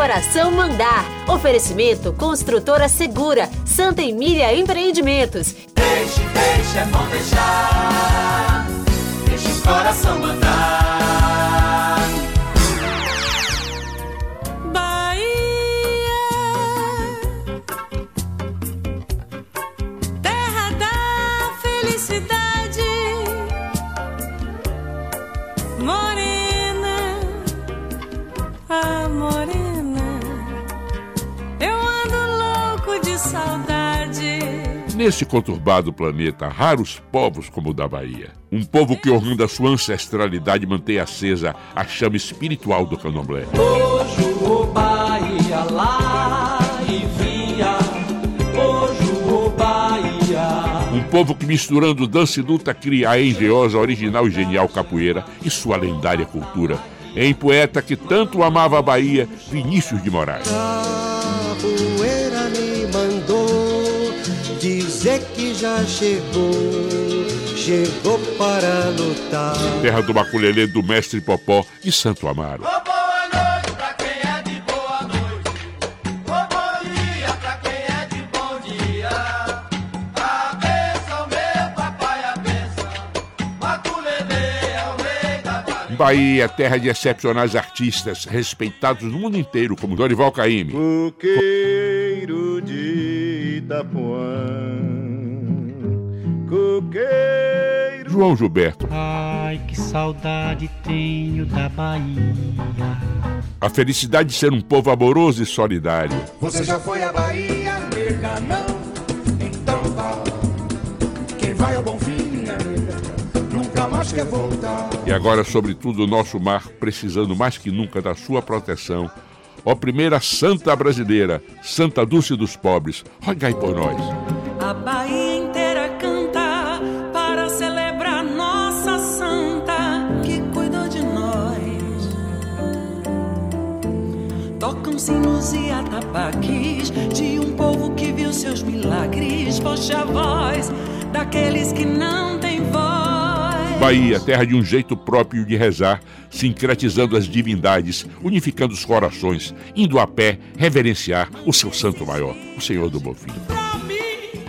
coração mandar. Oferecimento Construtora Segura, Santa Emília Empreendimentos. Deixe, deixe, é bom deixar. Deixe o coração mandar. Bahia, terra da felicidade, morena, Nesse conturbado planeta, raros povos como o da Bahia. Um povo que, honrando a sua ancestralidade, mantém acesa a chama espiritual do candomblé. Hoje o Bahia lá e via. Hoje o Bahia. Um povo que, misturando dança e luta, cria a engenhosa, original e genial capoeira e sua lendária cultura. Em poeta que tanto amava a Bahia, Vinícius de Moraes. Dizer que já chegou, chegou para lutar. Terra do maculelê do mestre Popó e Santo Amaro. Ô, boa noite pra quem é de boa noite. Ô, bom dia pra quem de bom dia. A benção, meu papai, a benção. Maculelê o rei da Bahia. Bahia, terra de excepcionais artistas, respeitados no mundo inteiro, como Dorival Caymmi. De Itapuã, coqueiro. João Gilberto. Ai, que saudade tenho da Bahia. A felicidade de ser um povo amoroso e solidário. Você já foi à Bahia, nega, não? Então vá. Quem vai ao bom fim, minha nega, nunca mais quer voltar. E agora, sobretudo, o nosso mar precisando mais que nunca da sua proteção. Ó primeira santa brasileira, Santa Dulce dos Pobres, rogai por nós. A Bahia inteira canta para celebrar nossa santa que cuidou de nós. Tocam sinos e atabaques de um povo que viu seus milagres. Poxa voz daqueles que não. Bahia, terra de um jeito próprio de rezar, sincretizando as divindades, unificando os corações, indo a pé reverenciar o seu santo maior, o Senhor do Bofim. Pra mim,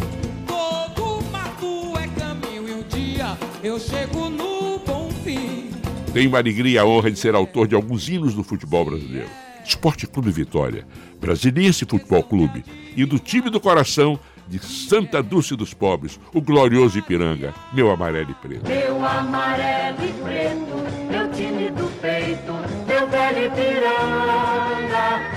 todo mato é caminho e um dia eu chego no bom fim. Tenho a alegria e a honra de ser autor de alguns hinos do futebol brasileiro. Esporte Clube Vitória, Brasiliense Futebol Clube e do time do coração de Santa Dulce dos Pobres, o glorioso Ipiranga, meu amarelo e preto. Meu amarelo e preto, meu time do peito, meu velho Ipiranga.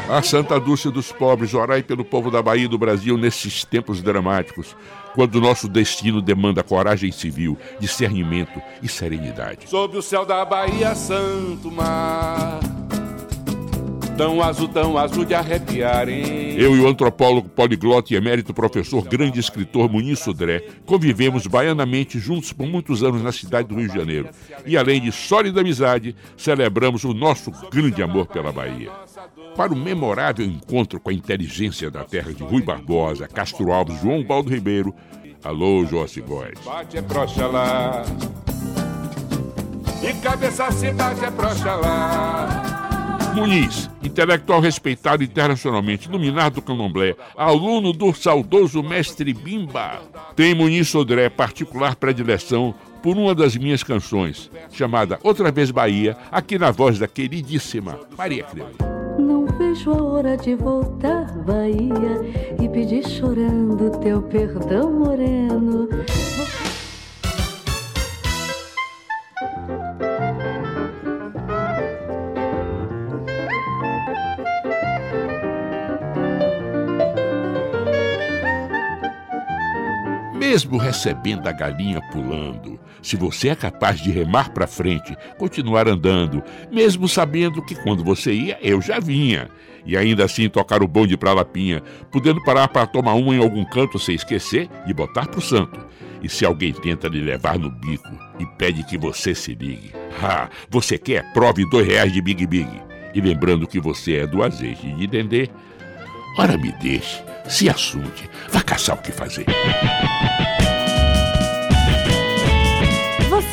A Santa Dulce dos Pobres, orai pelo povo da Bahia e do Brasil nesses tempos dramáticos, quando o nosso destino demanda coragem civil, discernimento e serenidade. Sob o céu da Bahia, santo mar. Tão azul, tão azul de arrepiar, hein? Eu e o antropólogo poliglota e emérito professor, grande escritor Muniz Sodré, convivemos baianamente juntos por muitos anos na cidade do Rio de Janeiro. E além de sólida amizade, celebramos o nosso grande amor pela Bahia. Para o memorável encontro com a inteligência da terra de Rui Barbosa, Castro Alves, João Baldo Ribeiro, alô, José Góes. Bate é proxa lá. E cabeça se bate é proxa lá. Muniz, intelectual respeitado internacionalmente, iluminado do candomblé, aluno do saudoso mestre Bimba, tem Muniz Sodré particular predileção por uma das minhas canções, chamada Outra Vez Bahia, aqui na voz da queridíssima Maria Creu. Não vejo a hora de voltar, Bahia, e pedir chorando teu perdão, moreno. Mesmo recebendo a galinha pulando, se você é capaz de remar para frente, continuar andando, mesmo sabendo que quando você ia, eu já vinha, e ainda assim tocar o bonde pra Lapinha, podendo parar para tomar uma em algum canto sem esquecer de botar pro santo. E se alguém tenta lhe levar no bico e pede que você se ligue, ah, você quer? Prove dois reais de Big Big. E lembrando que você é do azeite de dendê, ora me deixe, se assunte, vá caçar o que fazer.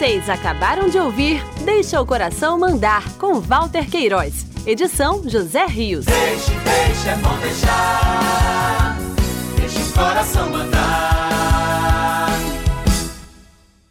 Vocês acabaram de ouvir Deixa o Coração Mandar, com Walter Queiroz. Edição José Rios. Deixe, deixe, é bom deixar. Deixe o coração mandar.